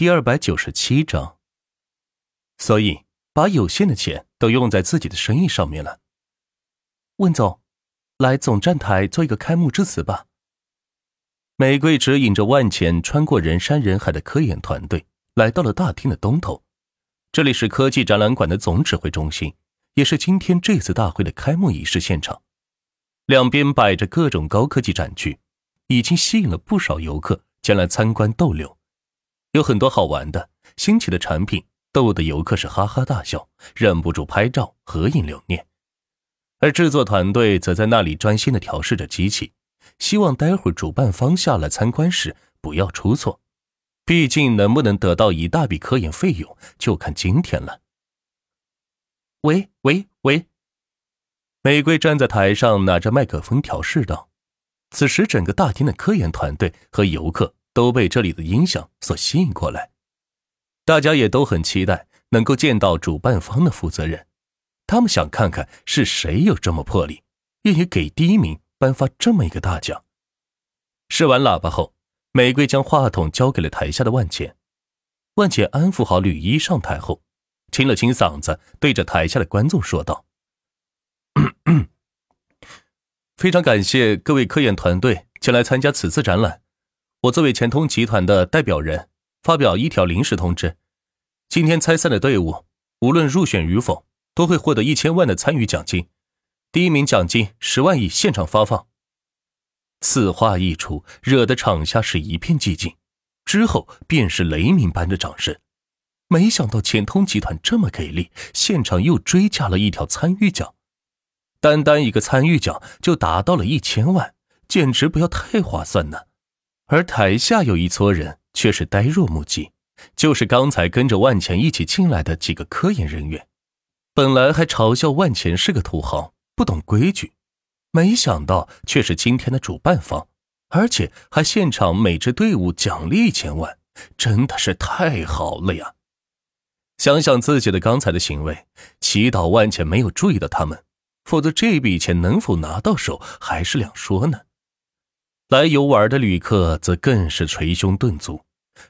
第二百九十七章。所以，把有限的钱都用在自己的生意上面了。温总，来总站台做一个开幕致辞吧。玫瑰指引着万钱穿过人山人海的科研团队，来到了大厅的东头。这里是科技展览馆的总指挥中心，也是今天这次大会的开幕仪式现场。两边摆着各种高科技展区，已经吸引了不少游客前来参观逗留。有很多好玩的、新奇的产品，逗得游客是哈哈大笑，忍不住拍照合影留念。而制作团队则在那里专心的调试着机器，希望待会儿主办方下来参观时不要出错。毕竟能不能得到一大笔科研费用，就看今天了。喂喂喂！玫瑰站在台上，拿着麦克风调试道。此时，整个大厅的科研团队和游客。都被这里的音响所吸引过来，大家也都很期待能够见到主办方的负责人，他们想看看是谁有这么魄力，愿意给第一名颁发这么一个大奖。试完喇叭后，玫瑰将话筒交给了台下的万茜，万茜安抚好吕一上台后，清了清嗓子，对着台下的观众说道：“ 非常感谢各位科研团队前来参加此次展览。”我作为钱通集团的代表人，发表一条临时通知：今天参赛的队伍，无论入选与否，都会获得一千万的参与奖金，第一名奖金十万亿现场发放。此话一出，惹得场下是一片寂静，之后便是雷鸣般的掌声。没想到钱通集团这么给力，现场又追加了一条参与奖，单单一个参与奖就达到了一千万，简直不要太划算呢。而台下有一撮人却是呆若木鸡，就是刚才跟着万钱一起进来的几个科研人员，本来还嘲笑万钱是个土豪，不懂规矩，没想到却是今天的主办方，而且还现场每支队伍奖励一千万，真的是太好了呀！想想自己的刚才的行为，祈祷万钱没有注意到他们，否则这笔钱能否拿到手还是两说呢。来游玩的旅客则更是捶胸顿足，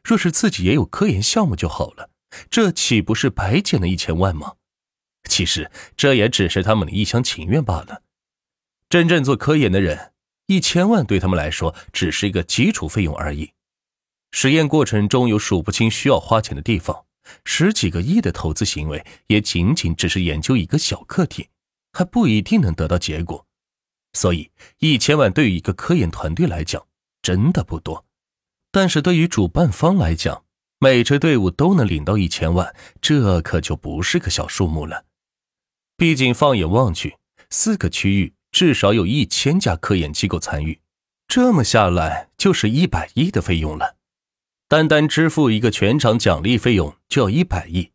若是自己也有科研项目就好了，这岂不是白捡了一千万吗？其实这也只是他们的一厢情愿罢了。真正做科研的人，一千万对他们来说只是一个基础费用而已。实验过程中有数不清需要花钱的地方，十几个亿的投资行为也仅仅只是研究一个小课题，还不一定能得到结果。所以，一千万对于一个科研团队来讲真的不多，但是对于主办方来讲，每支队伍都能领到一千万，这可就不是个小数目了。毕竟，放眼望去，四个区域至少有一千家科研机构参与，这么下来就是一百亿的费用了。单单支付一个全场奖励费用就要一百亿，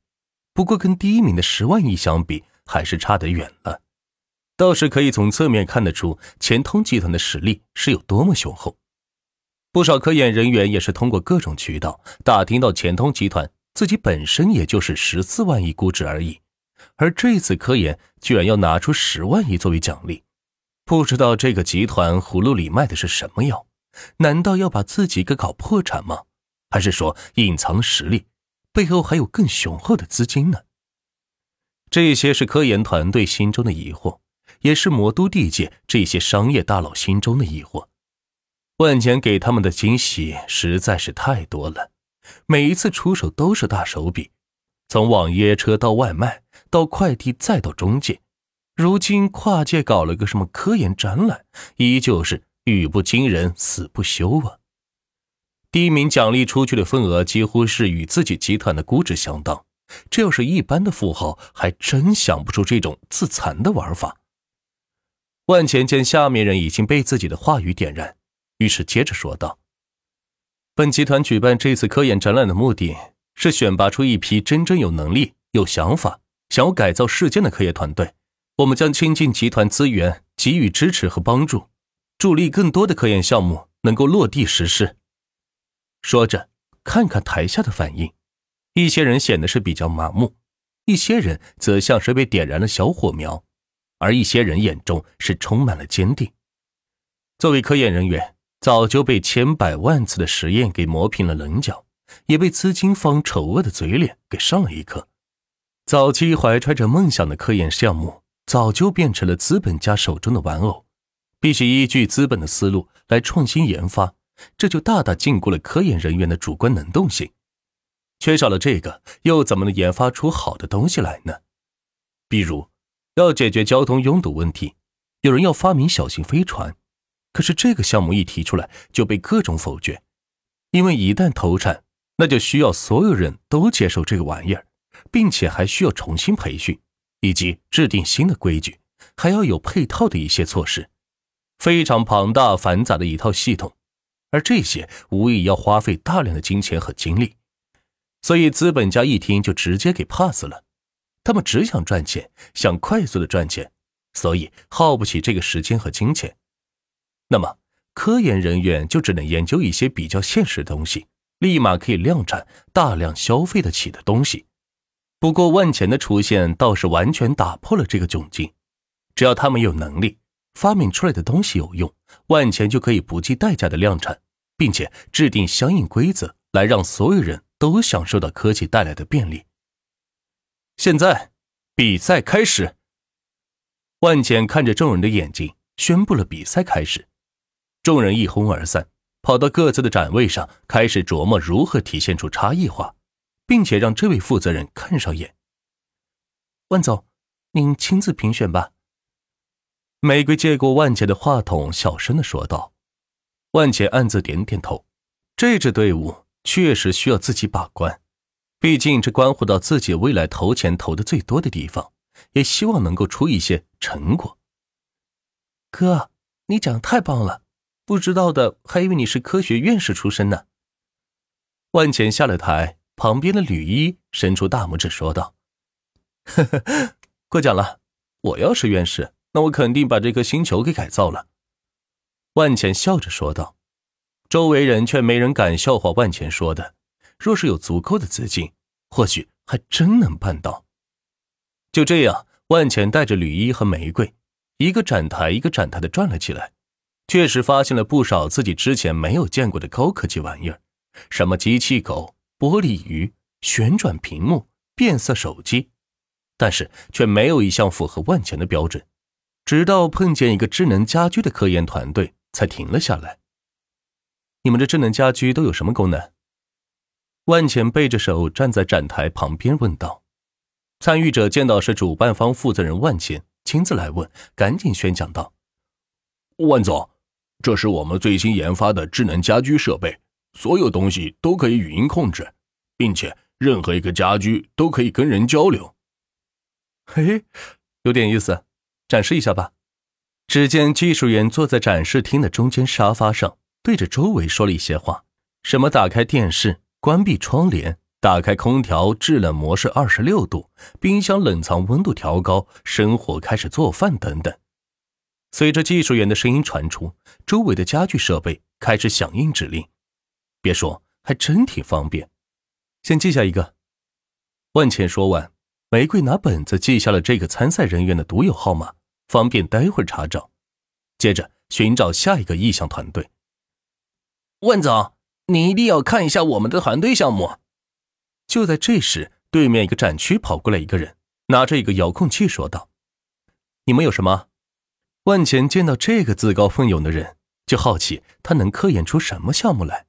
不过跟第一名的十万亿相比，还是差得远了。倒是可以从侧面看得出钱通集团的实力是有多么雄厚。不少科研人员也是通过各种渠道打听到钱通集团自己本身也就是十四万亿估值而已，而这次科研居然要拿出十万亿作为奖励，不知道这个集团葫芦里卖的是什么药？难道要把自己给搞破产吗？还是说隐藏实力，背后还有更雄厚的资金呢？这些是科研团队心中的疑惑。也是魔都地界这些商业大佬心中的疑惑。万钱给他们的惊喜实在是太多了，每一次出手都是大手笔，从网约车到外卖，到快递，再到中介。如今跨界搞了个什么科研展览，依旧是语不惊人死不休啊！第一名奖励出去的份额几乎是与自己集团的估值相当，这要是一般的富豪，还真想不出这种自残的玩法。万钱见下面人已经被自己的话语点燃，于是接着说道：“本集团举办这次科研展览的目的是选拔出一批真正有能力、有想法、想要改造世界的科研团队。我们将倾尽集团资源，给予支持和帮助，助力更多的科研项目能够落地实施。”说着，看看台下的反应，一些人显得是比较麻木，一些人则像是被点燃了小火苗。而一些人眼中是充满了坚定。作为科研人员，早就被千百万次的实验给磨平了棱角，也被资金方丑恶的嘴脸给上了一课。早期怀揣着梦想的科研项目，早就变成了资本家手中的玩偶，必须依据资本的思路来创新研发，这就大大禁锢了科研人员的主观能动性。缺少了这个，又怎么能研发出好的东西来呢？比如，要解决交通拥堵问题，有人要发明小型飞船，可是这个项目一提出来就被各种否决，因为一旦投产，那就需要所有人都接受这个玩意儿，并且还需要重新培训，以及制定新的规矩，还要有配套的一些措施，非常庞大繁杂的一套系统，而这些无疑要花费大量的金钱和精力。所以资本家一听就直接给 pass 了，他们只想赚钱，想快速的赚钱，所以耗不起这个时间和金钱。那么科研人员就只能研究一些比较现实的东西，立马可以量产、大量消费得起的东西。不过万钱的出现倒是完全打破了这个窘境，只要他们有能力，发明出来的东西有用，万钱就可以不计代价的量产，并且制定相应规则来让所有人。都享受到科技带来的便利。现在，比赛开始。万茜看着众人的眼睛，宣布了比赛开始。众人一哄而散，跑到各自的展位上，开始琢磨如何体现出差异化，并且让这位负责人看上眼。万总，您亲自评选吧。玫瑰接过万茜的话筒，小声的说道。万茜暗自点点头，这支队伍。确实需要自己把关，毕竟这关乎到自己未来投钱投的最多的地方，也希望能够出一些成果。哥，你讲的太棒了，不知道的还以为你是科学院士出身呢。万钱下了台，旁边的吕一伸出大拇指说道：“呵呵，过奖了。我要是院士，那我肯定把这颗星球给改造了。”万钱笑着说道。周围人却没人敢笑话万钱说的。若是有足够的资金，或许还真能办到。就这样，万钱带着吕一和玫瑰，一个展台一个展台的转了起来，确实发现了不少自己之前没有见过的高科技玩意儿，什么机器狗、玻璃鱼、旋转屏幕、变色手机，但是却没有一项符合万钱的标准。直到碰见一个智能家居的科研团队，才停了下来。你们的智能家居都有什么功能？万钱背着手站在展台旁边问道。参与者见到是主办方负责人万钱亲自来问，赶紧宣讲道：“万总，这是我们最新研发的智能家居设备，所有东西都可以语音控制，并且任何一个家居都可以跟人交流。”嘿，有点意思，展示一下吧。只见技术员坐在展示厅的中间沙发上。对着周围说了一些话，什么打开电视、关闭窗帘、打开空调制冷模式二十六度、冰箱冷藏温度调高、生火开始做饭等等。随着技术员的声音传出，周围的家具设备开始响应指令。别说，还真挺方便。先记下一个。万茜说完，玫瑰拿本子记下了这个参赛人员的独有号码，方便待会查找。接着寻找下一个意向团队。万总，你一定要看一下我们的团队项目。就在这时，对面一个展区跑过来一个人，拿着一个遥控器说道：“你们有什么？”万钱见到这个自告奋勇的人，就好奇他能科研出什么项目来。